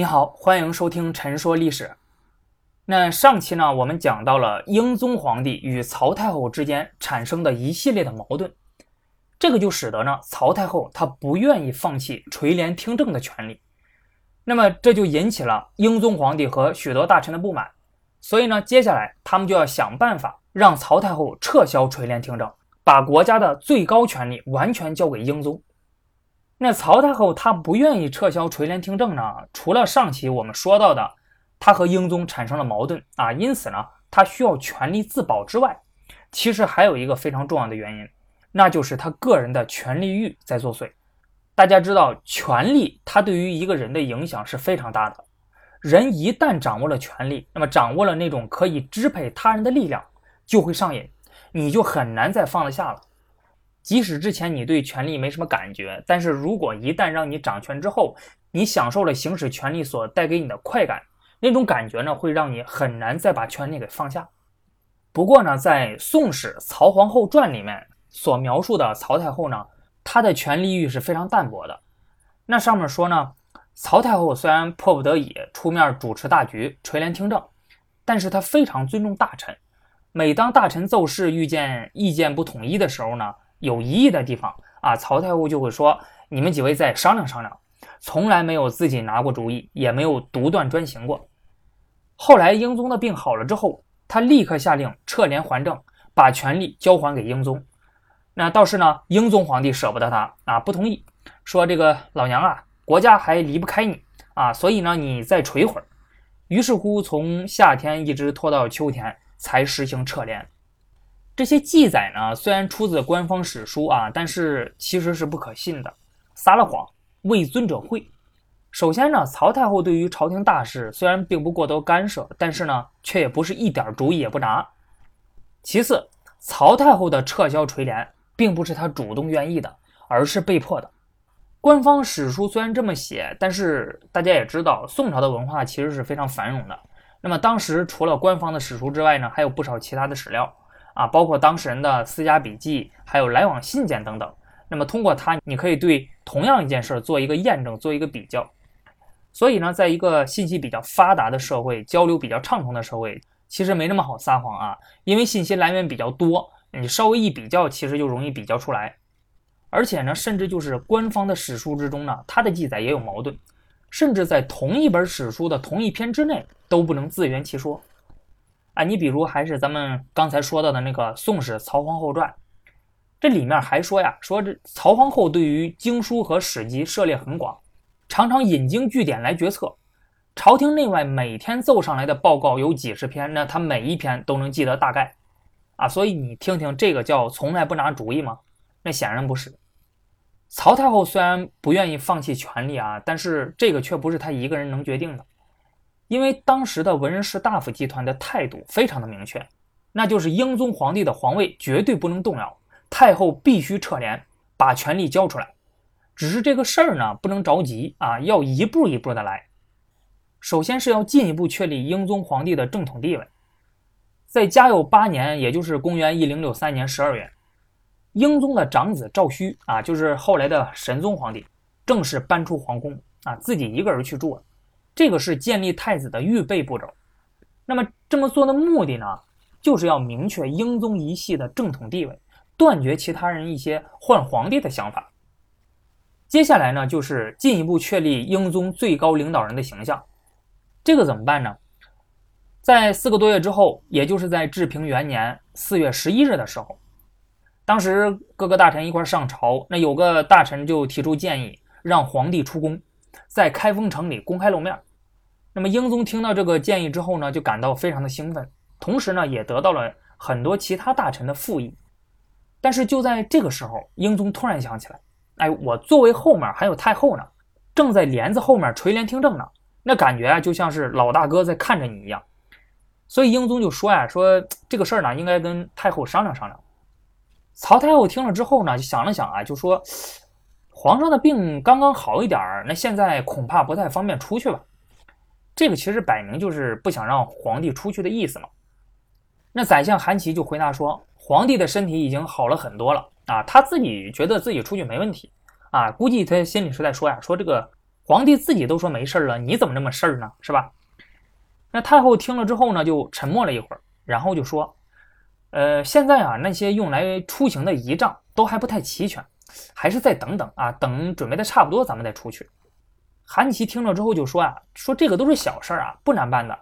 你好，欢迎收听《陈说历史》。那上期呢，我们讲到了英宗皇帝与曹太后之间产生的一系列的矛盾，这个就使得呢，曹太后她不愿意放弃垂帘听政的权利。那么这就引起了英宗皇帝和许多大臣的不满，所以呢，接下来他们就要想办法让曹太后撤销垂帘听政，把国家的最高权力完全交给英宗。那曹太后她不愿意撤销垂帘听政呢？除了上期我们说到的，她和英宗产生了矛盾啊，因此呢，她需要权力自保之外，其实还有一个非常重要的原因，那就是她个人的权力欲在作祟。大家知道，权力它对于一个人的影响是非常大的。人一旦掌握了权力，那么掌握了那种可以支配他人的力量，就会上瘾，你就很难再放得下了。即使之前你对权力没什么感觉，但是如果一旦让你掌权之后，你享受了行使权力所带给你的快感，那种感觉呢，会让你很难再把权力给放下。不过呢，在《宋史·曹皇后传》里面所描述的曹太后呢，她的权力欲是非常淡薄的。那上面说呢，曹太后虽然迫不得已出面主持大局、垂帘听政，但是她非常尊重大臣。每当大臣奏事遇见意见不统一的时候呢，有疑义的地方啊，曹太后就会说：“你们几位再商量商量。”从来没有自己拿过主意，也没有独断专行过。后来英宗的病好了之后，他立刻下令撤帘还政，把权力交还给英宗。那倒是呢，英宗皇帝舍不得他啊，不同意，说：“这个老娘啊，国家还离不开你啊，所以呢，你再垂会儿。”于是乎，从夏天一直拖到秋天，才实行撤帘。这些记载呢，虽然出自官方史书啊，但是其实是不可信的，撒了谎，为尊者讳。首先呢，曹太后对于朝廷大事虽然并不过多干涉，但是呢，却也不是一点主意也不拿。其次，曹太后的撤销垂帘，并不是她主动愿意的，而是被迫的。官方史书虽然这么写，但是大家也知道，宋朝的文化其实是非常繁荣的。那么当时除了官方的史书之外呢，还有不少其他的史料。啊，包括当事人的私家笔记，还有来往信件等等。那么通过它，你可以对同样一件事做一个验证，做一个比较。所以呢，在一个信息比较发达的社会，交流比较畅通的社会，其实没那么好撒谎啊，因为信息来源比较多，你稍微一比较，其实就容易比较出来。而且呢，甚至就是官方的史书之中呢，它的记载也有矛盾，甚至在同一本史书的同一篇之内都不能自圆其说。啊，你比如还是咱们刚才说到的那个《宋史·曹皇后传》，这里面还说呀，说这曹皇后对于经书和史籍涉猎很广，常常引经据典来决策。朝廷内外每天奏上来的报告有几十篇，那他每一篇都能记得大概。啊，所以你听听，这个叫从来不拿主意吗？那显然不是。曹太后虽然不愿意放弃权力啊，但是这个却不是她一个人能决定的。因为当时的文人士大夫集团的态度非常的明确，那就是英宗皇帝的皇位绝对不能动摇，太后必须撤帘，把权力交出来。只是这个事儿呢，不能着急啊，要一步一步的来。首先是要进一步确立英宗皇帝的正统地位。在嘉佑八年，也就是公元一零六三年十二月，英宗的长子赵顼啊，就是后来的神宗皇帝，正式搬出皇宫啊，自己一个人去住了。这个是建立太子的预备步骤，那么这么做的目的呢，就是要明确英宗一系的正统地位，断绝其他人一些换皇帝的想法。接下来呢，就是进一步确立英宗最高领导人的形象。这个怎么办呢？在四个多月之后，也就是在治平元年四月十一日的时候，当时各个大臣一块上朝，那有个大臣就提出建议，让皇帝出宫，在开封城里公开露面。那么英宗听到这个建议之后呢，就感到非常的兴奋，同时呢，也得到了很多其他大臣的附议。但是就在这个时候，英宗突然想起来，哎，我座位后面还有太后呢，正在帘子后面垂帘听政呢，那感觉啊，就像是老大哥在看着你一样。所以英宗就说呀，说这个事儿呢，应该跟太后商量商量。曹太后听了之后呢，就想了想啊，就说，皇上的病刚刚好一点儿，那现在恐怕不太方便出去吧。这个其实摆明就是不想让皇帝出去的意思嘛。那宰相韩琦就回答说：“皇帝的身体已经好了很多了啊，他自己觉得自己出去没问题啊，估计他心里是在说呀，说这个皇帝自己都说没事了，你怎么那么事儿呢？是吧？那太后听了之后呢，就沉默了一会儿，然后就说：“呃，现在啊，那些用来出行的仪仗都还不太齐全，还是再等等啊，等准备的差不多，咱们再出去。”韩琦听了之后就说：“啊，说这个都是小事儿啊，不难办的。”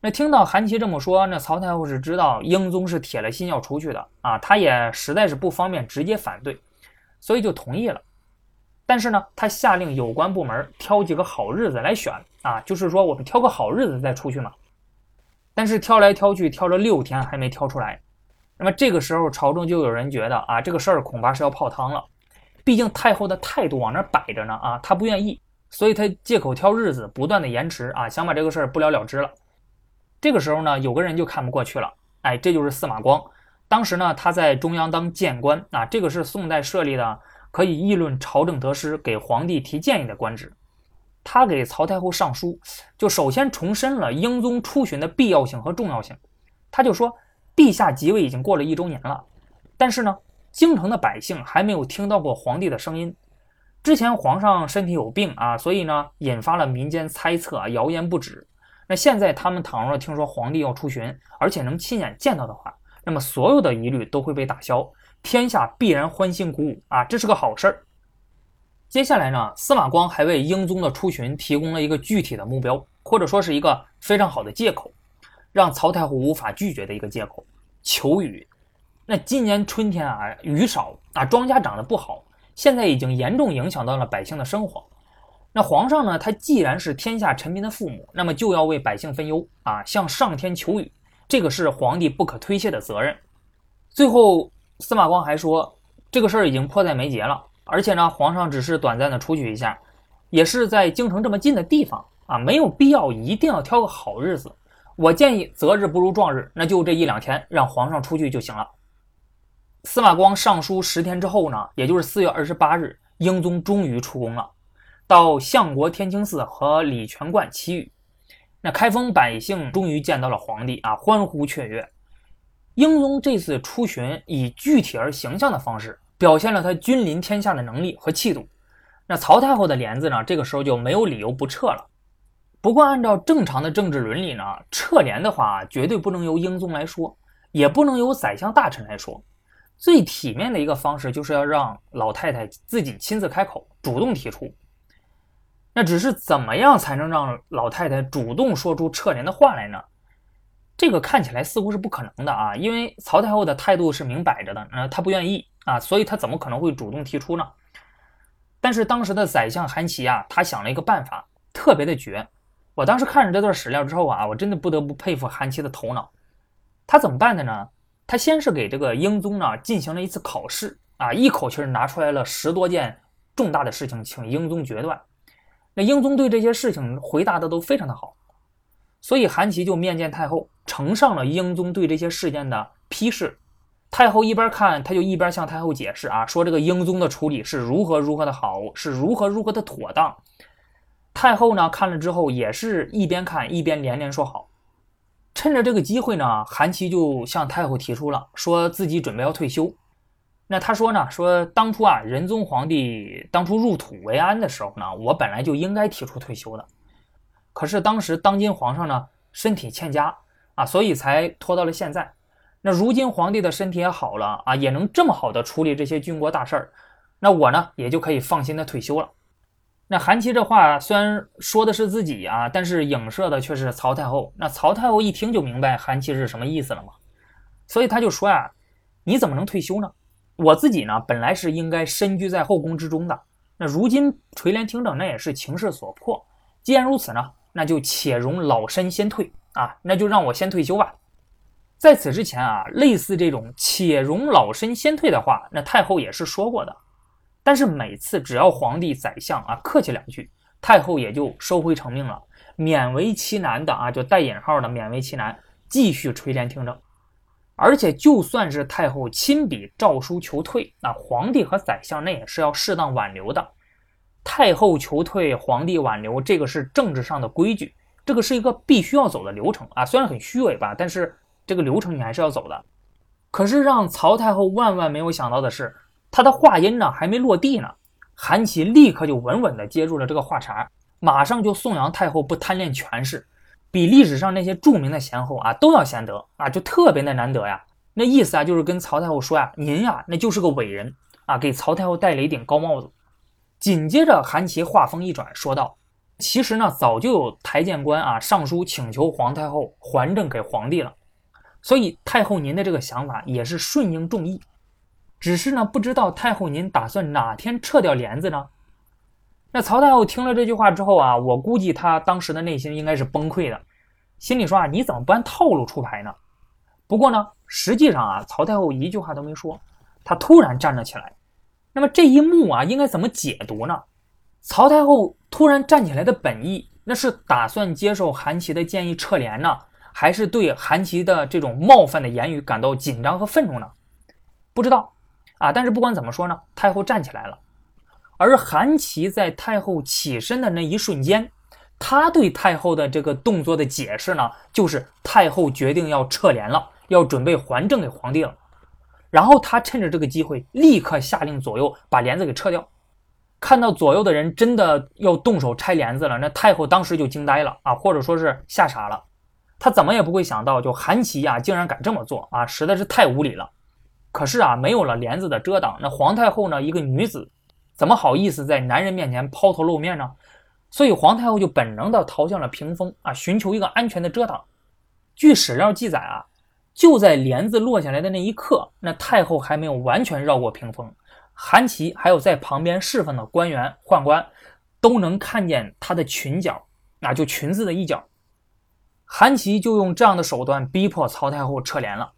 那听到韩琦这么说，那曹太后是知道英宗是铁了心要出去的啊，他也实在是不方便直接反对，所以就同意了。但是呢，他下令有关部门挑几个好日子来选啊，就是说我们挑个好日子再出去嘛。但是挑来挑去，挑了六天还没挑出来。那么这个时候，朝中就有人觉得啊，这个事儿恐怕是要泡汤了。毕竟太后的态度往那摆着呢啊，她不愿意，所以她借口挑日子，不断的延迟啊，想把这个事儿不了了之了。这个时候呢，有个人就看不过去了，哎，这就是司马光。当时呢，他在中央当谏官啊，这个是宋代设立的。可以议论朝政得失、给皇帝提建议的官职。他给曹太后上书，就首先重申了英宗出巡的必要性和重要性。他就说：“陛下即位已经过了一周年了，但是呢，京城的百姓还没有听到过皇帝的声音。之前皇上身体有病啊，所以呢，引发了民间猜测啊，谣言不止。那现在他们倘若听说皇帝要出巡，而且能亲眼见到的话，那么所有的疑虑都会被打消。”天下必然欢欣鼓舞啊，这是个好事儿。接下来呢，司马光还为英宗的出巡提供了一个具体的目标，或者说是一个非常好的借口，让曹太后无法拒绝的一个借口——求雨。那今年春天啊，雨少啊，庄稼长得不好，现在已经严重影响到了百姓的生活。那皇上呢，他既然是天下臣民的父母，那么就要为百姓分忧啊，向上天求雨，这个是皇帝不可推卸的责任。最后。司马光还说，这个事儿已经迫在眉睫了，而且呢，皇上只是短暂的出去一下，也是在京城这么近的地方啊，没有必要一定要挑个好日子。我建议择日不如撞日，那就这一两天让皇上出去就行了。司马光上书十天之后呢，也就是四月二十八日，英宗终于出宫了，到相国天清寺和礼泉观祈雨。那开封百姓终于见到了皇帝啊，欢呼雀跃。英宗这次出巡，以具体而形象的方式表现了他君临天下的能力和气度。那曹太后的帘子呢？这个时候就没有理由不撤了。不过，按照正常的政治伦理呢，撤联的话，绝对不能由英宗来说，也不能由宰相大臣来说。最体面的一个方式，就是要让老太太自己亲自开口，主动提出。那只是怎么样才能让老太太主动说出撤联的话来呢？这个看起来似乎是不可能的啊，因为曹太后的态度是明摆着的，呃，她不愿意啊，所以她怎么可能会主动提出呢？但是当时的宰相韩琦啊，他想了一个办法，特别的绝。我当时看着这段史料之后啊，我真的不得不佩服韩琦的头脑。他怎么办的呢？他先是给这个英宗呢进行了一次考试啊，一口气拿出来了十多件重大的事情，请英宗决断。那英宗对这些事情回答的都非常的好。所以韩琦就面见太后，呈上了英宗对这些事件的批示。太后一边看，他就一边向太后解释啊，说这个英宗的处理是如何如何的好，是如何如何的妥当。太后呢看了之后，也是一边看一边连连说好。趁着这个机会呢，韩琦就向太后提出了，说自己准备要退休。那他说呢，说当初啊，仁宗皇帝当初入土为安的时候呢，我本来就应该提出退休的。可是当时当今皇上呢身体欠佳啊，所以才拖到了现在。那如今皇帝的身体也好了啊，也能这么好的处理这些军国大事儿，那我呢也就可以放心的退休了。那韩琦这话虽然说的是自己啊，但是影射的却是曹太后。那曹太后一听就明白韩琦是什么意思了嘛，所以他就说呀：“你怎么能退休呢？我自己呢本来是应该身居在后宫之中的，那如今垂帘听政，那也是情势所迫。既然如此呢。”那就且容老身先退啊，那就让我先退休吧。在此之前啊，类似这种且容老身先退的话，那太后也是说过的。但是每次只要皇帝、宰相啊客气两句，太后也就收回成命了，勉为其难的啊，就带引号的勉为其难，继续垂帘听政。而且就算是太后亲笔诏书求退，那皇帝和宰相那也是要适当挽留的。太后求退，皇帝挽留，这个是政治上的规矩，这个是一个必须要走的流程啊。虽然很虚伪吧，但是这个流程你还是要走的。可是让曹太后万万没有想到的是，他的话音呢还没落地呢，韩琦立刻就稳稳地接住了这个话茬，马上就颂扬太后不贪恋权势，比历史上那些著名的贤后啊都要贤德啊，就特别的难得呀。那意思啊，就是跟曹太后说呀，您呀那就是个伟人啊，给曹太后戴了一顶高帽子。紧接着，韩琦话锋一转，说道：“其实呢，早就有台谏官啊上书请求皇太后还政给皇帝了，所以太后您的这个想法也是顺应众意。只是呢，不知道太后您打算哪天撤掉帘子呢？”那曹太后听了这句话之后啊，我估计她当时的内心应该是崩溃的，心里说啊，你怎么不按套路出牌呢？不过呢，实际上啊，曹太后一句话都没说，她突然站了起来。那么这一幕啊，应该怎么解读呢？曹太后突然站起来的本意，那是打算接受韩琦的建议撤帘呢，还是对韩琦的这种冒犯的言语感到紧张和愤怒呢？不知道啊。但是不管怎么说呢，太后站起来了。而韩琦在太后起身的那一瞬间，他对太后的这个动作的解释呢，就是太后决定要撤帘了，要准备还政给皇帝了。然后他趁着这个机会，立刻下令左右把帘子给撤掉。看到左右的人真的要动手拆帘子了，那太后当时就惊呆了啊，或者说是吓傻了。他怎么也不会想到，就韩琦呀，竟然敢这么做啊，实在是太无礼了。可是啊，没有了帘子的遮挡，那皇太后呢，一个女子，怎么好意思在男人面前抛头露面呢？所以皇太后就本能的逃向了屏风啊，寻求一个安全的遮挡。据史料记载啊。就在帘子落下来的那一刻，那太后还没有完全绕过屏风，韩琦还有在旁边侍奉的官员宦官，都能看见她的裙角，那就裙子的一角。韩琦就用这样的手段逼迫曹太后撤帘了。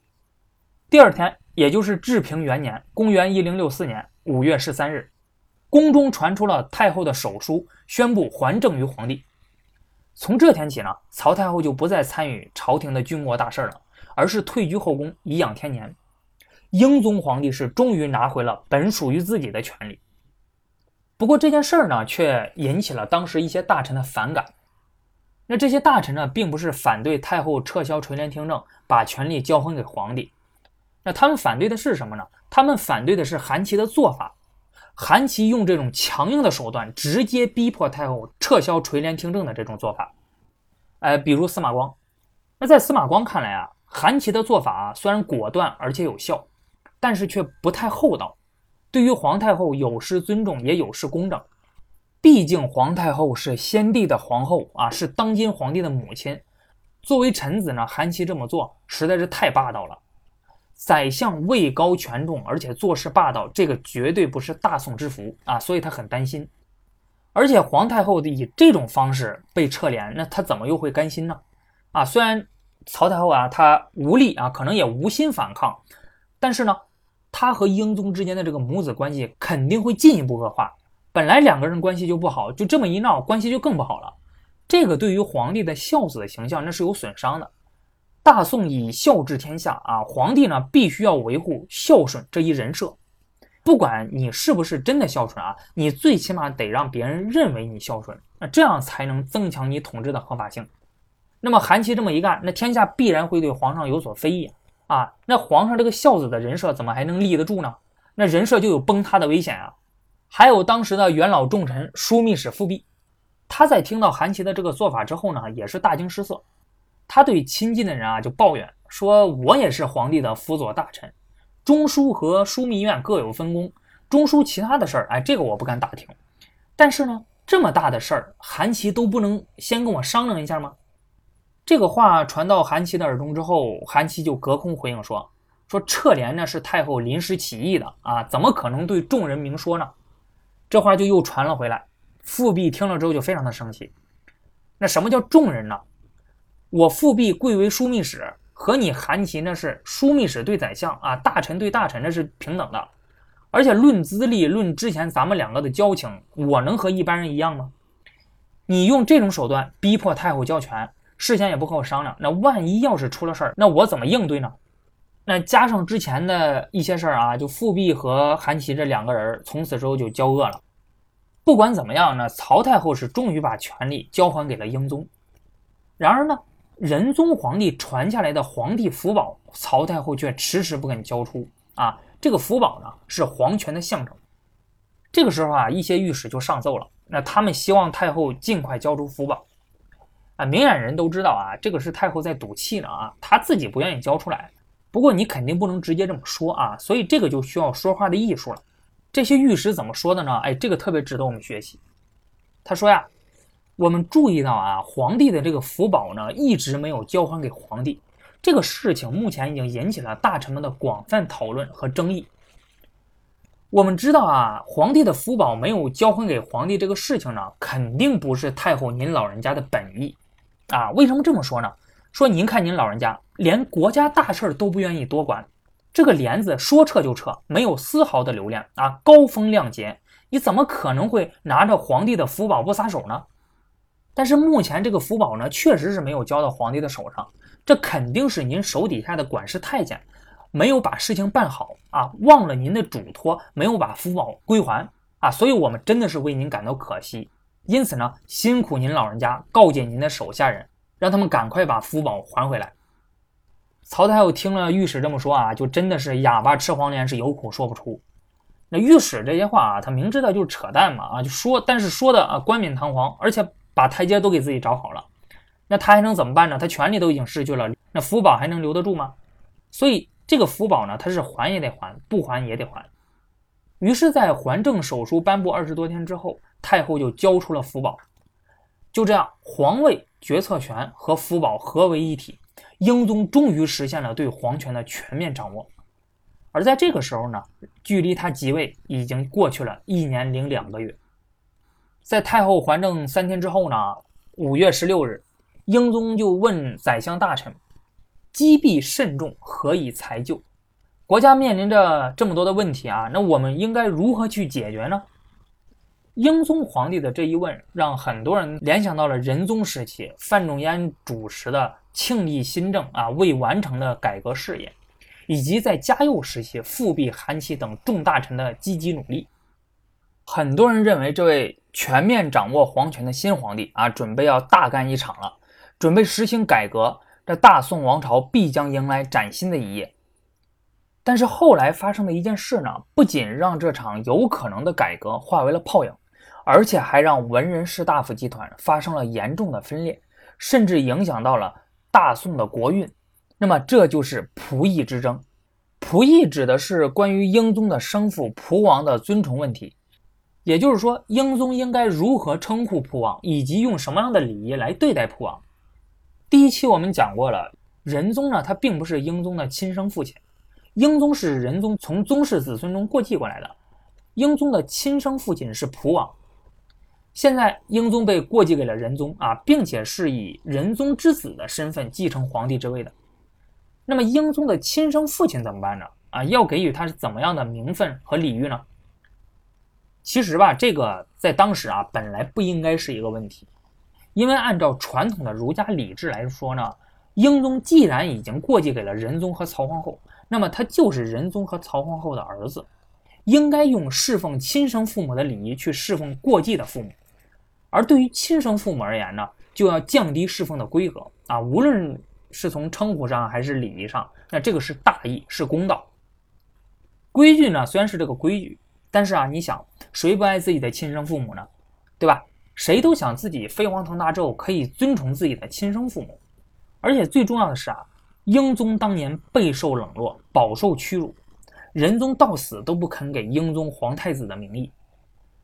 第二天，也就是治平元年（公元1064年）五月十三日，宫中传出了太后的手书，宣布还政于皇帝。从这天起呢，曹太后就不再参与朝廷的军国大事了。而是退居后宫颐养天年，英宗皇帝是终于拿回了本属于自己的权利。不过这件事儿呢，却引起了当时一些大臣的反感。那这些大臣呢，并不是反对太后撤销垂帘听政，把权力交还给皇帝。那他们反对的是什么呢？他们反对的是韩琦的做法。韩琦用这种强硬的手段，直接逼迫太后撤销垂帘听政的这种做法。呃，比如司马光。那在司马光看来啊。韩琦的做法虽然果断而且有效，但是却不太厚道，对于皇太后有失尊重，也有失公正。毕竟皇太后是先帝的皇后啊，是当今皇帝的母亲。作为臣子呢，韩琦这么做实在是太霸道了。宰相位高权重，而且做事霸道，这个绝对不是大宋之福啊！所以他很担心。而且皇太后的以这种方式被撤帘，那他怎么又会甘心呢？啊，虽然。曹太后啊，她无力啊，可能也无心反抗，但是呢，她和英宗之间的这个母子关系肯定会进一步恶化。本来两个人关系就不好，就这么一闹，关系就更不好了。这个对于皇帝的孝子的形象那是有损伤的。大宋以孝治天下啊，皇帝呢必须要维护孝顺这一人设。不管你是不是真的孝顺啊，你最起码得让别人认为你孝顺，那这样才能增强你统治的合法性。那么韩琦这么一干，那天下必然会对皇上有所非议啊！那皇上这个孝子的人设怎么还能立得住呢？那人设就有崩塌的危险啊！还有当时的元老重臣枢密使富弼，他在听到韩琦的这个做法之后呢，也是大惊失色。他对亲近的人啊就抱怨说：“我也是皇帝的辅佐大臣，中书和枢密院各有分工，中书其他的事儿，哎，这个我不敢打听。但是呢，这么大的事儿，韩琦都不能先跟我商量一下吗？”这个话传到韩琦的耳中之后，韩琦就隔空回应说：“说撤帘呢是太后临时起意的啊，怎么可能对众人明说呢？”这话就又传了回来。富弼听了之后就非常的生气。那什么叫众人呢？我复辟贵为枢密使，和你韩琦那是枢密使对宰相啊，大臣对大臣那是平等的。而且论资历，论之前咱们两个的交情，我能和一般人一样吗？你用这种手段逼迫太后交权。事先也不和我商量，那万一要是出了事儿，那我怎么应对呢？那加上之前的一些事儿啊，就复辟和韩琦这两个人从此之后就交恶了。不管怎么样呢，曹太后是终于把权力交还给了英宗。然而呢，仁宗皇帝传下来的皇帝福宝，曹太后却迟迟不肯交出啊。这个福宝呢，是皇权的象征。这个时候啊，一些御史就上奏了，那他们希望太后尽快交出福宝。啊，明眼人都知道啊，这个是太后在赌气呢啊，她自己不愿意交出来。不过你肯定不能直接这么说啊，所以这个就需要说话的艺术了。这些御史怎么说的呢？哎，这个特别值得我们学习。他说呀，我们注意到啊，皇帝的这个福宝呢，一直没有交还给皇帝。这个事情目前已经引起了大臣们的广泛讨论和争议。我们知道啊，皇帝的福宝没有交还给皇帝这个事情呢，肯定不是太后您老人家的本意啊。为什么这么说呢？说您看您老人家连国家大事都不愿意多管，这个帘子说撤就撤，没有丝毫的留恋啊，高风亮节，你怎么可能会拿着皇帝的福宝不撒手呢？但是目前这个福宝呢，确实是没有交到皇帝的手上，这肯定是您手底下的管事太监。没有把事情办好啊，忘了您的嘱托，没有把福宝归还啊，所以我们真的是为您感到可惜。因此呢，辛苦您老人家告诫您的手下人，让他们赶快把福宝还回来。曹太后听了御史这么说啊，就真的是哑巴吃黄连，是有苦说不出。那御史这些话啊，他明知道就是扯淡嘛啊，就说，但是说的啊冠冕堂皇，而且把台阶都给自己找好了，那他还能怎么办呢？他权力都已经失去了，那福宝还能留得住吗？所以。这个福宝呢，他是还也得还，不还也得还。于是，在还政手书颁布二十多天之后，太后就交出了福宝。就这样，皇位决策权和福宝合为一体，英宗终于实现了对皇权的全面掌握。而在这个时候呢，距离他即位已经过去了一年零两个月。在太后还政三天之后呢，五月十六日，英宗就问宰相大臣。积弊甚重，何以裁救？国家面临着这么多的问题啊，那我们应该如何去解决呢？英宗皇帝的这一问，让很多人联想到了仁宗时期范仲淹主持的庆历新政啊未完成的改革事业，以及在嘉佑时期复辟韩琦等众大臣的积极努力。很多人认为，这位全面掌握皇权的新皇帝啊，准备要大干一场了，准备实行改革。这大宋王朝必将迎来崭新的一页，但是后来发生的一件事呢，不仅让这场有可能的改革化为了泡影，而且还让文人士大夫集团发生了严重的分裂，甚至影响到了大宋的国运。那么，这就是仆役之争。仆役指的是关于英宗的生父仆王的尊崇问题，也就是说，英宗应该如何称呼仆王，以及用什么样的礼仪来对待仆王。第一期我们讲过了，仁宗呢，他并不是英宗的亲生父亲，英宗是仁宗从宗室子孙中过继过来的，英宗的亲生父亲是蒲王，现在英宗被过继给了仁宗啊，并且是以仁宗之子的身份继承皇帝之位的，那么英宗的亲生父亲怎么办呢？啊，要给予他是怎么样的名分和礼遇呢？其实吧，这个在当时啊，本来不应该是一个问题。因为按照传统的儒家礼制来说呢，英宗既然已经过继给了仁宗和曹皇后，那么他就是仁宗和曹皇后的儿子，应该用侍奉亲生父母的礼仪去侍奉过继的父母。而对于亲生父母而言呢，就要降低侍奉的规格啊，无论是从称呼上还是礼仪上，那这个是大义，是公道。规矩呢虽然是这个规矩，但是啊，你想谁不爱自己的亲生父母呢？对吧？谁都想自己飞黄腾达之后可以尊崇自己的亲生父母，而且最重要的是啊，英宗当年备受冷落，饱受屈辱，仁宗到死都不肯给英宗皇太子的名义，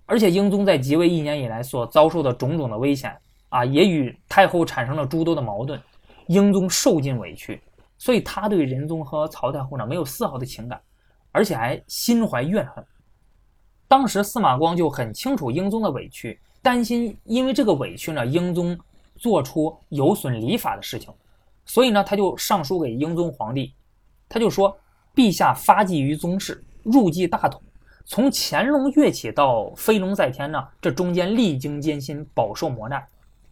而且英宗在即位一年以来所遭受的种种的危险啊，也与太后产生了诸多的矛盾，英宗受尽委屈，所以他对仁宗和曹太后呢没有丝毫的情感，而且还心怀怨恨。当时司马光就很清楚英宗的委屈。担心因为这个委屈呢，英宗做出有损礼法的事情，所以呢，他就上书给英宗皇帝，他就说：“陛下发迹于宗室，入继大统，从乾隆跃起到飞龙在天呢，这中间历经艰辛，饱受磨难，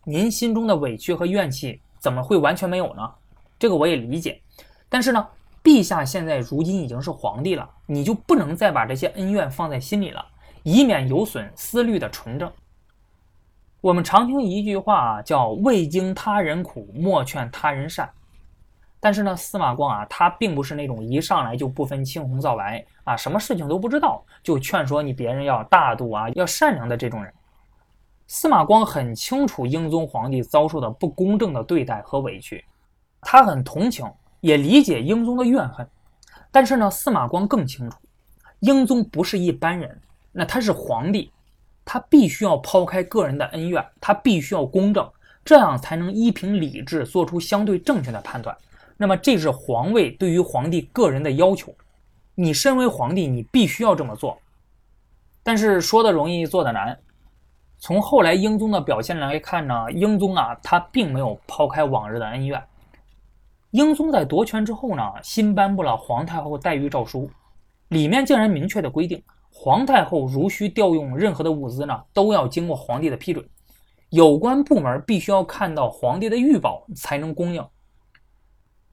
您心中的委屈和怨气怎么会完全没有呢？这个我也理解，但是呢，陛下现在如今已经是皇帝了，你就不能再把这些恩怨放在心里了，以免有损思虑的纯正。”我们常听一句话，叫“未经他人苦，莫劝他人善”。但是呢，司马光啊，他并不是那种一上来就不分青红皂白啊，什么事情都不知道就劝说你别人要大度啊，要善良的这种人。司马光很清楚英宗皇帝遭受的不公正的对待和委屈，他很同情，也理解英宗的怨恨。但是呢，司马光更清楚，英宗不是一般人，那他是皇帝，他必须要抛开个人的恩怨，他必须要公正，这样才能依凭理智做出相对正确的判断。那么，这是皇位对于皇帝个人的要求。你身为皇帝，你必须要这么做。但是说的容易，做的难。从后来英宗的表现来看呢，英宗啊，他并没有抛开往日的恩怨。英宗在夺权之后呢，新颁布了皇太后待遇诏书，里面竟然明确的规定，皇太后如需调用任何的物资呢，都要经过皇帝的批准，有关部门必须要看到皇帝的御宝才能供应。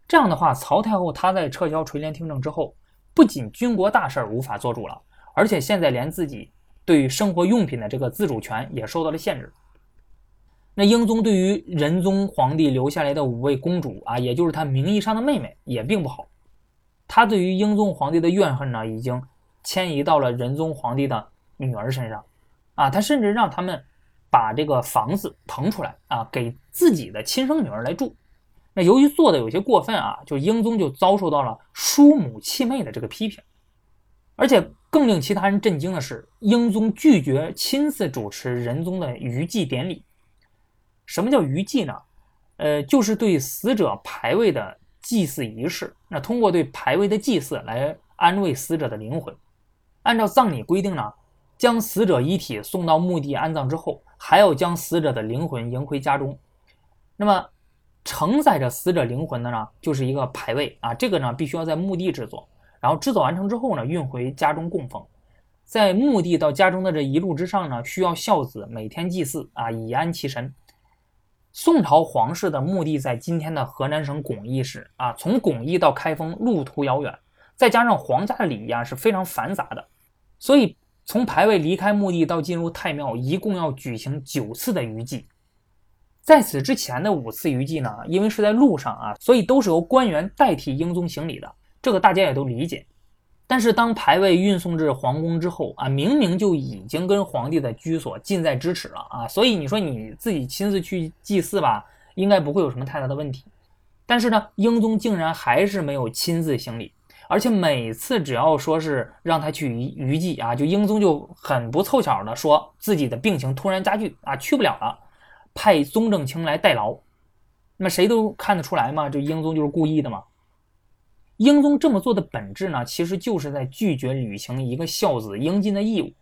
这样的话，曹太后她在撤销垂帘听政之后，不仅军国大事无法做主了，而且现在连自己对于生活用品的这个自主权也受到了限制。那英宗对于仁宗皇帝留下来的五位公主啊，也就是他名义上的妹妹，也并不好。他对于英宗皇帝的怨恨呢，已经迁移到了仁宗皇帝的女儿身上，啊，他甚至让他们把这个房子腾出来啊，给自己的亲生女儿来住。那由于做的有些过分啊，就英宗就遭受到了叔母弃妹的这个批评，而且更令其他人震惊的是，英宗拒绝亲自主持仁宗的余祭典礼。什么叫余祭呢？呃，就是对死者牌位的祭祀仪式。那通过对牌位的祭祀来安慰死者的灵魂。按照葬礼规定呢，将死者遗体送到墓地安葬之后，还要将死者的灵魂迎回家中。那么。承载着死者灵魂的呢，就是一个牌位啊，这个呢必须要在墓地制作，然后制作完成之后呢，运回家中供奉。在墓地到家中的这一路之上呢，需要孝子每天祭祀啊，以安其神。宋朝皇室的墓地在今天的河南省巩义市啊，从巩义到开封路途遥远，再加上皇家的礼仪啊是非常繁杂的，所以从牌位离开墓地到进入太庙，一共要举行九次的余祭。在此之前的五次余祭呢，因为是在路上啊，所以都是由官员代替英宗行礼的，这个大家也都理解。但是当牌位运送至皇宫之后啊，明明就已经跟皇帝的居所近在咫尺了啊，所以你说你自己亲自去祭祀吧，应该不会有什么太大的问题。但是呢，英宗竟然还是没有亲自行礼，而且每次只要说是让他去余余祭啊，就英宗就很不凑巧的说自己的病情突然加剧啊，去不了了。派宗正卿来代劳，那么谁都看得出来嘛，这英宗就是故意的嘛。英宗这么做的本质呢，其实就是在拒绝履行一个孝子应尽的义务，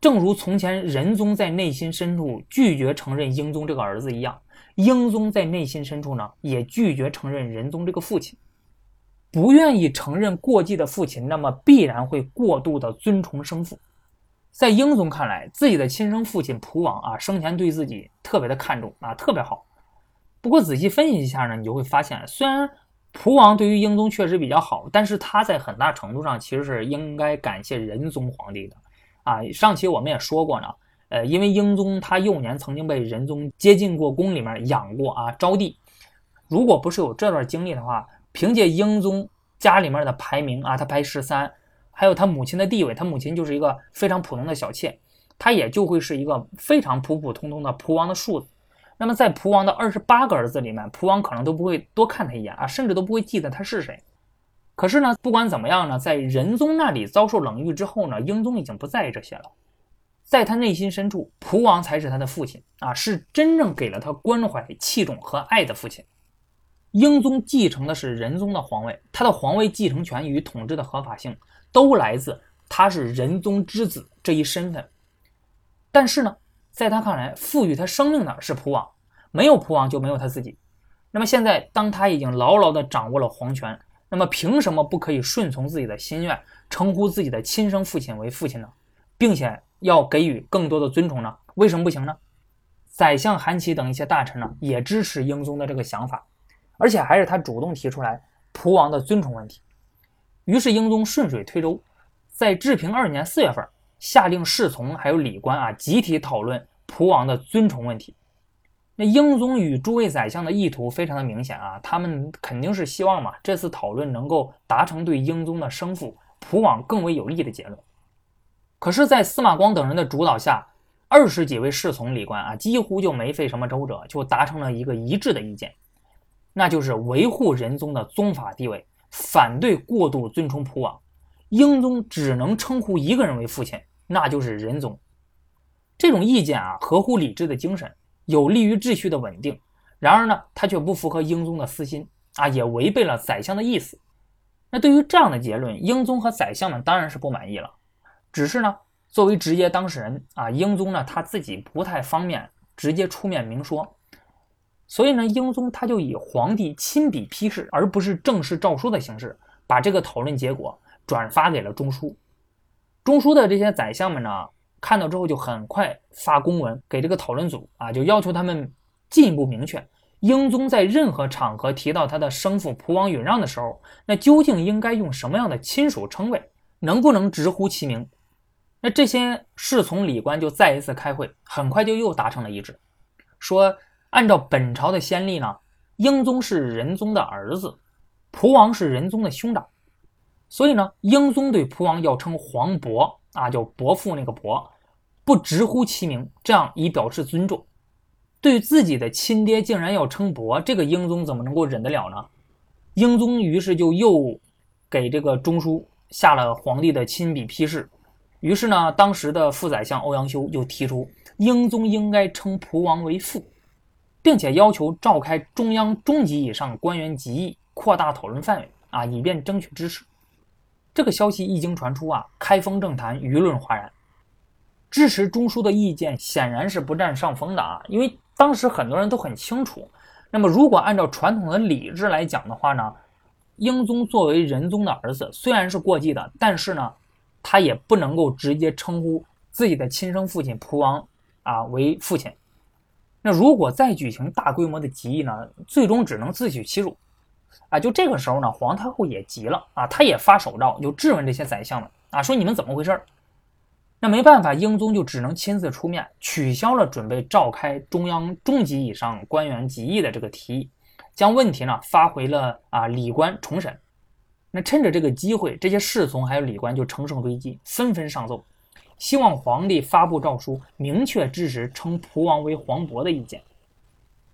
正如从前仁宗在内心深处拒绝承认英宗这个儿子一样，英宗在内心深处呢，也拒绝承认仁宗这个父亲，不愿意承认过继的父亲，那么必然会过度的尊崇生父。在英宗看来，自己的亲生父亲蒲王啊，生前对自己特别的看重啊，特别好。不过仔细分析一下呢，你就会发现，虽然蒲王对于英宗确实比较好，但是他在很大程度上其实是应该感谢仁宗皇帝的啊。上期我们也说过呢，呃，因为英宗他幼年曾经被仁宗接进过宫里面养过啊，招娣。如果不是有这段经历的话，凭借英宗家里面的排名啊，他排十三。还有他母亲的地位，他母亲就是一个非常普通的小妾，他也就会是一个非常普普通通的蒲王的庶子。那么在蒲王的二十八个儿子里面，蒲王可能都不会多看他一眼啊，甚至都不会记得他是谁。可是呢，不管怎么样呢，在仁宗那里遭受冷遇之后呢，英宗已经不在意这些了，在他内心深处，蒲王才是他的父亲啊，是真正给了他关怀、器重和爱的父亲。英宗继承的是仁宗的皇位，他的皇位继承权与统治的合法性。都来自他是仁宗之子这一身份，但是呢，在他看来，赋予他生命的是蒲王，没有蒲王就没有他自己。那么现在，当他已经牢牢地掌握了皇权，那么凭什么不可以顺从自己的心愿，称呼自己的亲生父亲为父亲呢？并且要给予更多的尊崇呢？为什么不行呢？宰相韩琦等一些大臣呢，也支持英宗的这个想法，而且还是他主动提出来蒲王的尊崇问题。于是英宗顺水推舟，在治平二年四月份，下令侍从还有礼官啊集体讨论蒲王的尊崇问题。那英宗与诸位宰相的意图非常的明显啊，他们肯定是希望嘛，这次讨论能够达成对英宗的生父普王更为有利的结论。可是，在司马光等人的主导下，二十几位侍从礼官啊，几乎就没费什么周折，就达成了一个一致的意见，那就是维护仁宗的宗法地位，反对过度尊崇普王。英宗只能称呼一个人为父亲，那就是仁宗。这种意见啊，合乎理智的精神。有利于秩序的稳定，然而呢，它却不符合英宗的私心啊，也违背了宰相的意思。那对于这样的结论，英宗和宰相们当然是不满意了。只是呢，作为直接当事人啊，英宗呢他自己不太方便直接出面明说，所以呢，英宗他就以皇帝亲笔批示，而不是正式诏书的形式，把这个讨论结果转发给了中书。中书的这些宰相们呢。看到之后就很快发公文给这个讨论组啊，就要求他们进一步明确，英宗在任何场合提到他的生父蒲王允让的时候，那究竟应该用什么样的亲属称谓，能不能直呼其名？那这些侍从礼官就再一次开会，很快就又达成了一致，说按照本朝的先例呢，英宗是仁宗的儿子，蒲王是仁宗的兄长，所以呢，英宗对蒲王要称皇伯啊，叫伯父那个伯。不直呼其名，这样以表示尊重。对自己的亲爹竟然要称伯，这个英宗怎么能够忍得了呢？英宗于是就又给这个中书下了皇帝的亲笔批示。于是呢，当时的副宰相欧阳修就提出，英宗应该称蒲王为父，并且要求召开中央中级以上官员集议，扩大讨论范围啊，以便争取支持。这个消息一经传出啊，开封政坛舆论哗然。支持中枢的意见显然是不占上风的啊，因为当时很多人都很清楚，那么如果按照传统的礼制来讲的话呢，英宗作为仁宗的儿子，虽然是过继的，但是呢，他也不能够直接称呼自己的亲生父亲蒲王啊为父亲。那如果再举行大规模的集议呢，最终只能自取其辱啊。就这个时候呢，皇太后也急了啊，她也发手诏就质问这些宰相们啊，说你们怎么回事？那没办法，英宗就只能亲自出面取消了准备召开中央中级以上官员集议的这个提议，将问题呢发回了啊礼官重审。那趁着这个机会，这些侍从还有礼官就乘胜追击，纷纷上奏，希望皇帝发布诏书，明确支持称蒲王为皇伯的意见。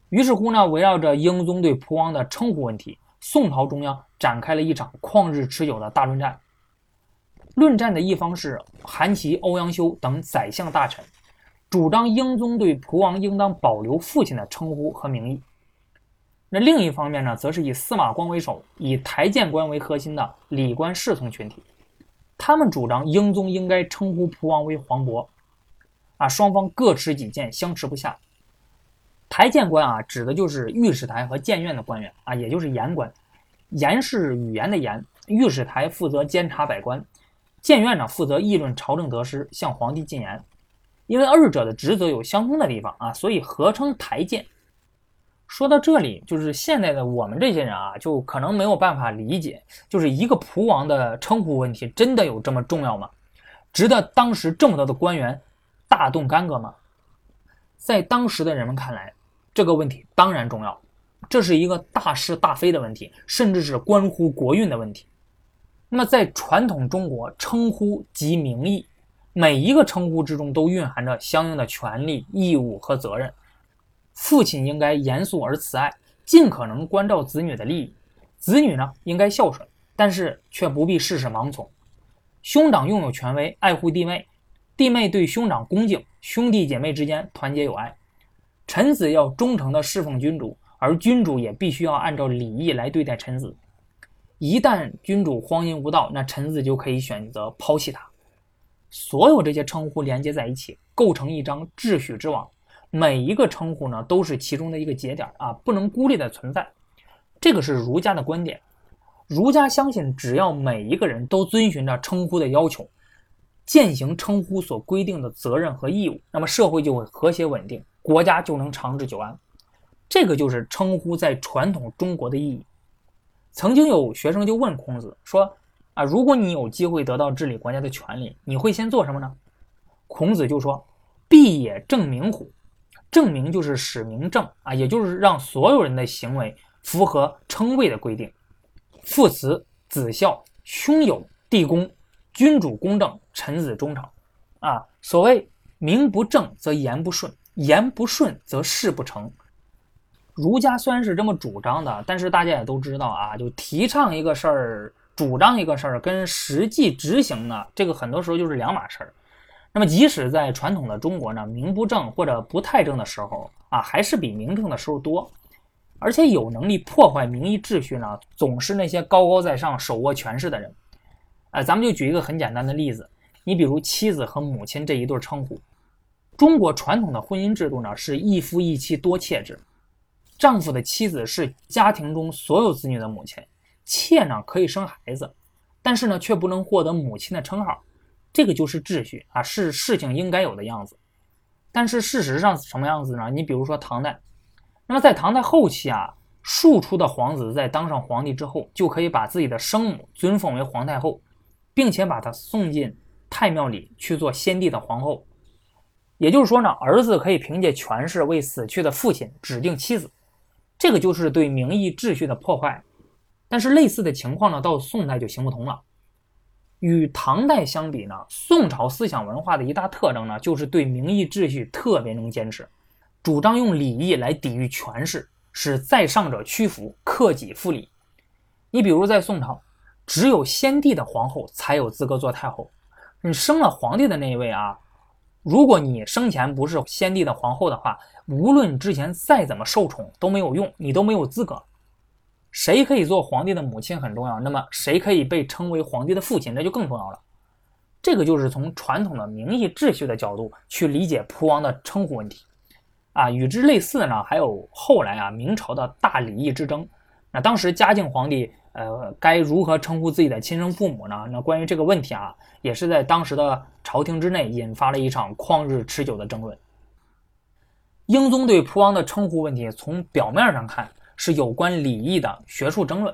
于是乎呢，围绕着英宗对蒲王的称呼问题，宋朝中央展开了一场旷日持久的大论战。论战的一方是韩琦、欧阳修等宰相大臣，主张英宗对蒲王应当保留父亲的称呼和名义。那另一方面呢，则是以司马光为首，以台谏官为核心的礼官侍从群体，他们主张英宗应该称呼蒲王为皇伯。啊，双方各持己见，相持不下。台谏官啊，指的就是御史台和谏院的官员啊，也就是言官。言是语言的言，御史台负责监察百官。谏院呢负责议论朝政得失，向皇帝进言。因为二者的职责有相通的地方啊，所以合称台谏。说到这里，就是现在的我们这些人啊，就可能没有办法理解，就是一个蒲王的称呼问题，真的有这么重要吗？值得当时这么多的官员大动干戈吗？在当时的人们看来，这个问题当然重要，这是一个大是大非的问题，甚至是关乎国运的问题。那么，在传统中国，称呼即名义，每一个称呼之中都蕴含着相应的权利、义务和责任。父亲应该严肃而慈爱，尽可能关照子女的利益；子女呢，应该孝顺，但是却不必事事盲从。兄长拥有权威，爱护弟妹；弟妹对兄长恭敬，兄弟姐妹之间团结友爱。臣子要忠诚地侍奉君主，而君主也必须要按照礼义来对待臣子。一旦君主荒淫无道，那臣子就可以选择抛弃他。所有这些称呼连接在一起，构成一张秩序之网。每一个称呼呢，都是其中的一个节点啊，不能孤立的存在。这个是儒家的观点。儒家相信，只要每一个人都遵循着称呼的要求，践行称呼所规定的责任和义务，那么社会就会和谐稳定，国家就能长治久安。这个就是称呼在传统中国的意义。曾经有学生就问孔子说：“啊，如果你有机会得到治理国家的权利，你会先做什么呢？”孔子就说：“必也正名乎？正名就是使名正啊，也就是让所有人的行为符合称谓的规定。父慈子孝，兄友弟恭，君主公正，臣子忠诚。啊，所谓名不正则言不顺，言不顺则事不成。儒家虽然是这么主张的，但是大家也都知道啊，就提倡一个事儿，主张一个事儿，跟实际执行呢，这个很多时候就是两码事儿。那么，即使在传统的中国呢，名不正或者不太正的时候啊，还是比名正的时候多。而且有能力破坏名义秩序呢，总是那些高高在上、手握权势的人。呃，咱们就举一个很简单的例子，你比如妻子和母亲这一对称呼。中国传统的婚姻制度呢，是一夫一妻多妾制，丈夫的妻子是家庭中所有子女的母亲，妾呢可以生孩子，但是呢却不能获得母亲的称号。这个就是秩序啊，是事情应该有的样子。但是事实上什么样子呢？你比如说唐代，那么在唐代后期啊，庶出的皇子在当上皇帝之后，就可以把自己的生母尊奉为皇太后，并且把她送进太庙里去做先帝的皇后。也就是说呢，儿子可以凭借权势为死去的父亲指定妻子，这个就是对名义秩序的破坏。但是类似的情况呢，到宋代就行不通了。与唐代相比呢，宋朝思想文化的一大特征呢，就是对名义秩序特别能坚持，主张用礼义来抵御权势，使在上者屈服，克己复礼。你比如在宋朝，只有先帝的皇后才有资格做太后，你生了皇帝的那一位啊，如果你生前不是先帝的皇后的话，无论之前再怎么受宠都没有用，你都没有资格。谁可以做皇帝的母亲很重要，那么谁可以被称为皇帝的父亲，那就更重要了。这个就是从传统的名义秩序的角度去理解蒲王的称呼问题啊。与之类似的呢，还有后来啊明朝的大礼义之争。那当时嘉靖皇帝呃该如何称呼自己的亲生父母呢？那关于这个问题啊，也是在当时的朝廷之内引发了一场旷日持久的争论。英宗对仆王的称呼问题，从表面上看。是有关礼义的学术争论，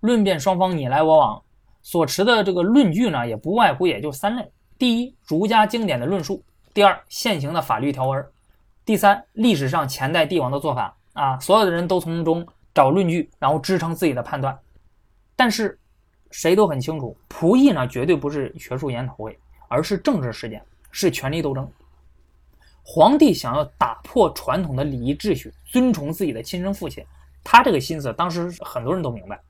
论辩双方你来我往，所持的这个论据呢，也不外乎也就三类：第一，儒家经典的论述；第二，现行的法律条文；第三，历史上前代帝王的做法。啊，所有的人都从中找论据，然后支撑自己的判断。但是，谁都很清楚，仆役呢，绝对不是学术研讨会，而是政治事件，是权力斗争。皇帝想要打破传统的礼仪秩序，尊崇自己的亲生父亲，他这个心思当时很多人都明白。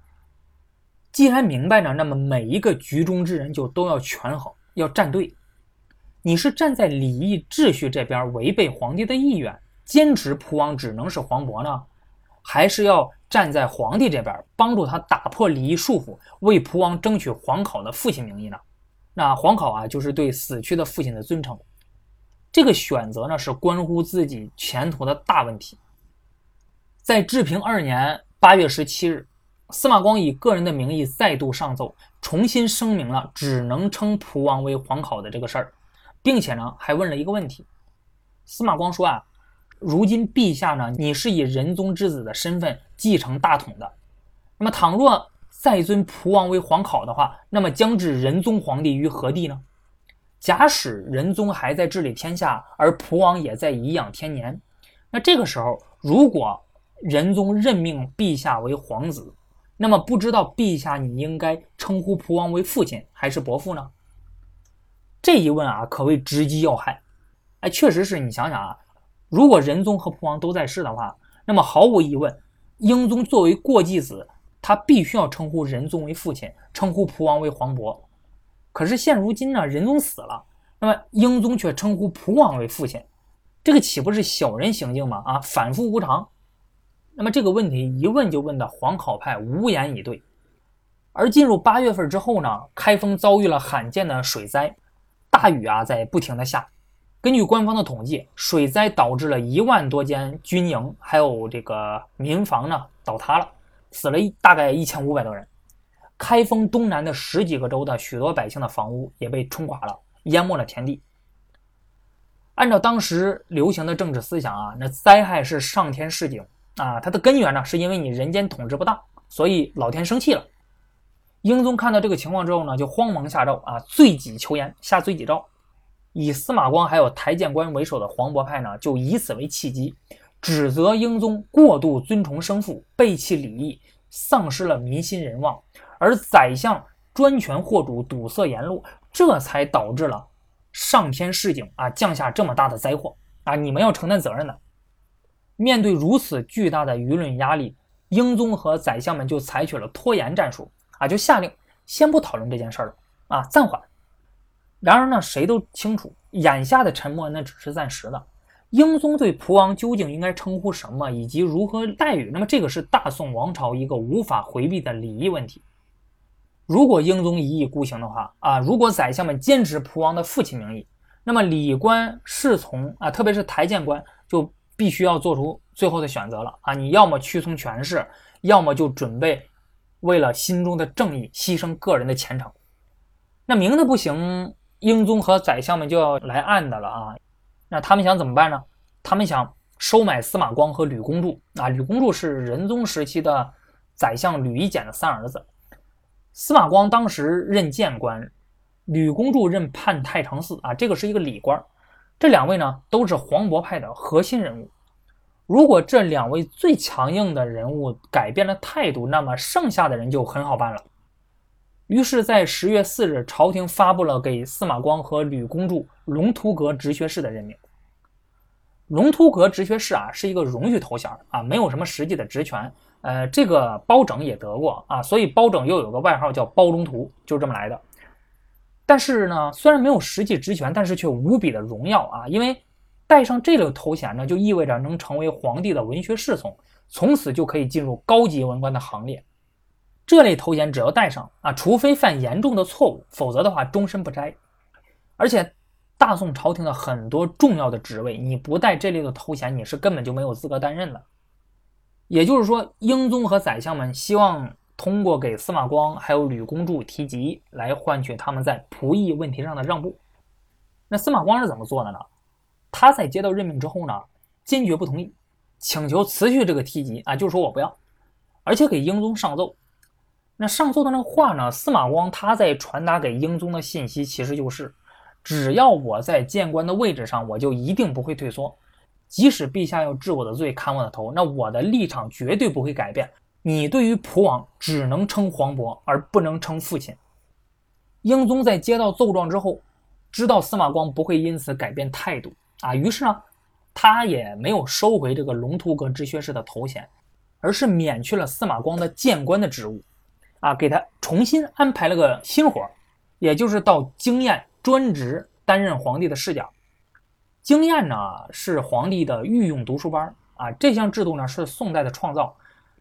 既然明白呢，那么每一个局中之人就都要权衡，要站队。你是站在礼仪秩序这边，违背皇帝的意愿，坚持仆王只能是皇伯呢，还是要站在皇帝这边，帮助他打破礼仪束缚，为蒲王争取皇考的父亲名义呢？那皇考啊，就是对死去的父亲的尊称。这个选择呢，是关乎自己前途的大问题。在治平二年八月十七日，司马光以个人的名义再度上奏，重新声明了只能称蒲王为皇考的这个事儿，并且呢，还问了一个问题。司马光说啊，如今陛下呢，你是以仁宗之子的身份继承大统的，那么倘若再尊蒲王为皇考的话，那么将置仁宗皇帝于何地呢？假使仁宗还在治理天下，而蒲王也在颐养天年，那这个时候，如果仁宗任命陛下为皇子，那么不知道陛下你应该称呼蒲王为父亲还是伯父呢？这一问啊，可谓直击要害。哎，确实是你想想啊，如果仁宗和蒲王都在世的话，那么毫无疑问，英宗作为过继子，他必须要称呼仁宗为父亲，称呼蒲王为皇伯。可是现如今呢，仁宗死了，那么英宗却称呼蒲王为父亲，这个岂不是小人行径吗？啊，反复无常。那么这个问题一问就问的皇考派无言以对。而进入八月份之后呢，开封遭遇了罕见的水灾，大雨啊在不停的下。根据官方的统计，水灾导致了一万多间军营还有这个民房呢倒塌了，死了一大概一千五百多人。开封东南的十几个州的许多百姓的房屋也被冲垮了，淹没了田地。按照当时流行的政治思想啊，那灾害是上天示警啊，它的根源呢是因为你人间统治不当，所以老天生气了。英宗看到这个情况之后呢，就慌忙下诏啊，罪己求严，下罪己诏。以司马光还有台谏官为首的黄渤派呢，就以此为契机，指责英宗过度尊崇生父，背弃礼义，丧失了民心人望，而宰相专权惑主，堵塞言路，这才导致了上天示警啊，降下这么大的灾祸啊！你们要承担责任的。面对如此巨大的舆论压力，英宗和宰相们就采取了拖延战术啊，就下令先不讨论这件事了啊，暂缓。然而呢，谁都清楚，眼下的沉默那只是暂时的。英宗对蒲王究竟应该称呼什么，以及如何待遇，那么这个是大宋王朝一个无法回避的礼仪问题。如果英宗一意孤行的话啊，如果宰相们坚持蒲王的父亲名义，那么礼官侍从啊，特别是台谏官，就必须要做出最后的选择了啊！你要么屈从权势，要么就准备为了心中的正义牺牲个人的前程。那明的不行。英宗和宰相们就要来暗的了啊！那他们想怎么办呢？他们想收买司马光和吕公著啊。吕公著是仁宗时期的宰相吕夷简的三儿子。司马光当时任谏官，吕公著任判太常寺啊，这个是一个礼官。这两位呢都是黄渤派的核心人物。如果这两位最强硬的人物改变了态度，那么剩下的人就很好办了。于是，在十月四日，朝廷发布了给司马光和吕公著龙图阁直学士的任命。龙图阁直学士啊，是一个荣誉头衔啊，没有什么实际的职权。呃，这个包拯也得过啊，所以包拯又有个外号叫包龙图，就这么来的。但是呢，虽然没有实际职权，但是却无比的荣耀啊，因为戴上这个头衔呢，就意味着能成为皇帝的文学侍从，从此就可以进入高级文官的行列。这类头衔只要戴上啊，除非犯严重的错误，否则的话终身不摘。而且，大宋朝廷的很多重要的职位，你不戴这类的头衔，你是根本就没有资格担任的。也就是说，英宗和宰相们希望通过给司马光还有吕公著提及，来换取他们在仆役问题上的让步。那司马光是怎么做的呢？他在接到任命之后呢，坚决不同意，请求辞去这个提及啊，就是说我不要，而且给英宗上奏。那上奏的那个话呢？司马光他在传达给英宗的信息，其实就是：只要我在谏官的位置上，我就一定不会退缩。即使陛下要治我的罪，砍我的头，那我的立场绝对不会改变。你对于蒲王只能称黄伯，而不能称父亲。英宗在接到奏状之后，知道司马光不会因此改变态度啊，于是呢，他也没有收回这个龙图阁直学士的头衔，而是免去了司马光的谏官的职务。啊，给他重新安排了个新活也就是到京宴专职担任皇帝的侍讲。京宴呢是皇帝的御用读书班啊，这项制度呢是宋代的创造，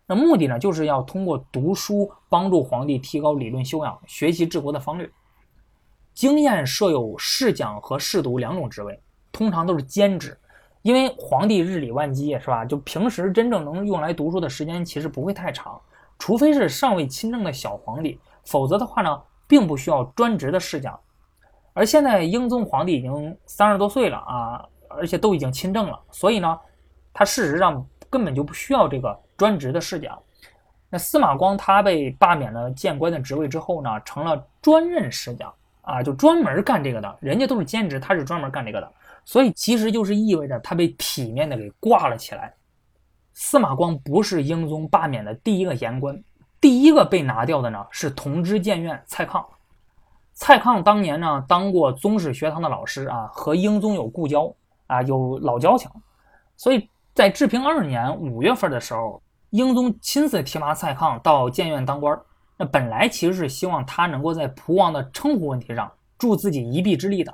那目的呢就是要通过读书帮助皇帝提高理论修养，学习治国的方略。京宴设有侍讲和侍读两种职位，通常都是兼职，因为皇帝日理万机是吧？就平时真正能用来读书的时间其实不会太长。除非是尚未亲政的小皇帝，否则的话呢，并不需要专职的侍讲。而现在英宗皇帝已经三十多岁了啊，而且都已经亲政了，所以呢，他事实上根本就不需要这个专职的侍讲。那司马光他被罢免了谏官的职位之后呢，成了专任侍讲啊，就专门干这个的。人家都是兼职，他是专门干这个的，所以其实就是意味着他被体面的给挂了起来。司马光不是英宗罢免的第一个言官，第一个被拿掉的呢是同知谏院蔡抗。蔡抗当年呢当过宗室学堂的老师啊，和英宗有故交啊，有老交情，所以在治平二年五月份的时候，英宗亲自提拔蔡抗到谏院当官。那本来其实是希望他能够在蒲王的称呼问题上助自己一臂之力的。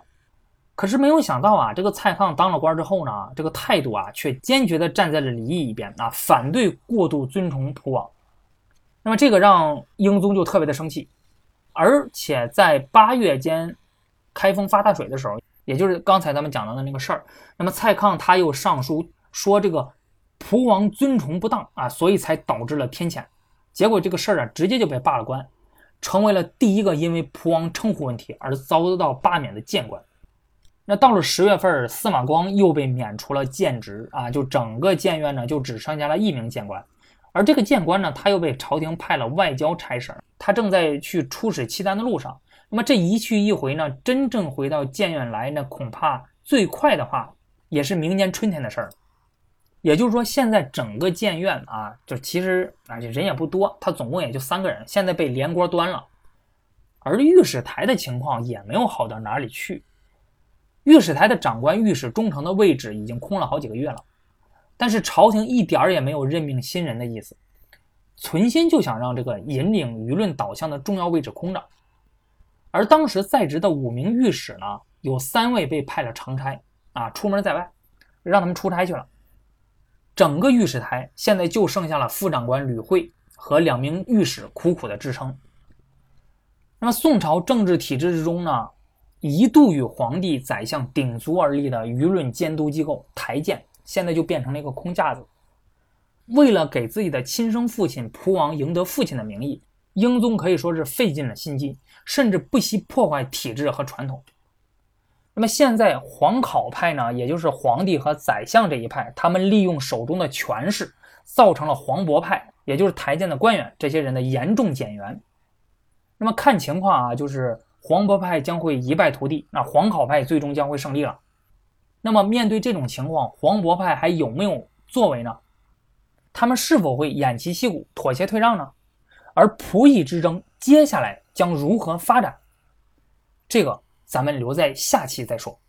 可是没有想到啊，这个蔡康当了官之后呢，这个态度啊，却坚决地站在了李毅一边啊，反对过度尊崇蒲王。那么这个让英宗就特别的生气，而且在八月间开封发大水的时候，也就是刚才咱们讲到的那个事儿，那么蔡康他又上书说这个蒲王尊崇不当啊，所以才导致了天谴。结果这个事儿啊，直接就被罢了官，成为了第一个因为蒲王称呼问题而遭到罢免的谏官。那到了十月份，司马光又被免除了谏职啊，就整个谏院呢就只剩下了一名谏官，而这个谏官呢，他又被朝廷派了外交差事他正在去出使契丹的路上，那么这一去一回呢，真正回到建院来，那恐怕最快的话也是明年春天的事儿。也就是说，现在整个建院啊，就其实啊，这人也不多，他总共也就三个人，现在被连锅端了。而御史台的情况也没有好到哪里去，御史台的长官御史中丞的位置已经空了好几个月了，但是朝廷一点儿也没有任命新人的意思，存心就想让这个引领舆论导向的重要位置空着。而当时在职的五名御史呢，有三位被派了长差啊，出门在外，让他们出差去了。整个御史台现在就剩下了副长官吕惠和两名御史苦苦的支撑。那么宋朝政治体制之中呢，一度与皇帝、宰相鼎足而立的舆论监督机构台谏，现在就变成了一个空架子。为了给自己的亲生父亲蒲王赢得父亲的名义，英宗可以说是费尽了心机，甚至不惜破坏体制和传统。那么现在皇考派呢，也就是皇帝和宰相这一派，他们利用手中的权势，造成了黄博派，也就是台谏的官员这些人的严重减员。那么看情况啊，就是黄伯派将会一败涂地，那黄考派最终将会胜利了。那么面对这种情况，黄伯派还有没有作为呢？他们是否会偃旗息鼓、妥协退让呢？而仆役之争接下来将如何发展？这个。咱们留在下期再说。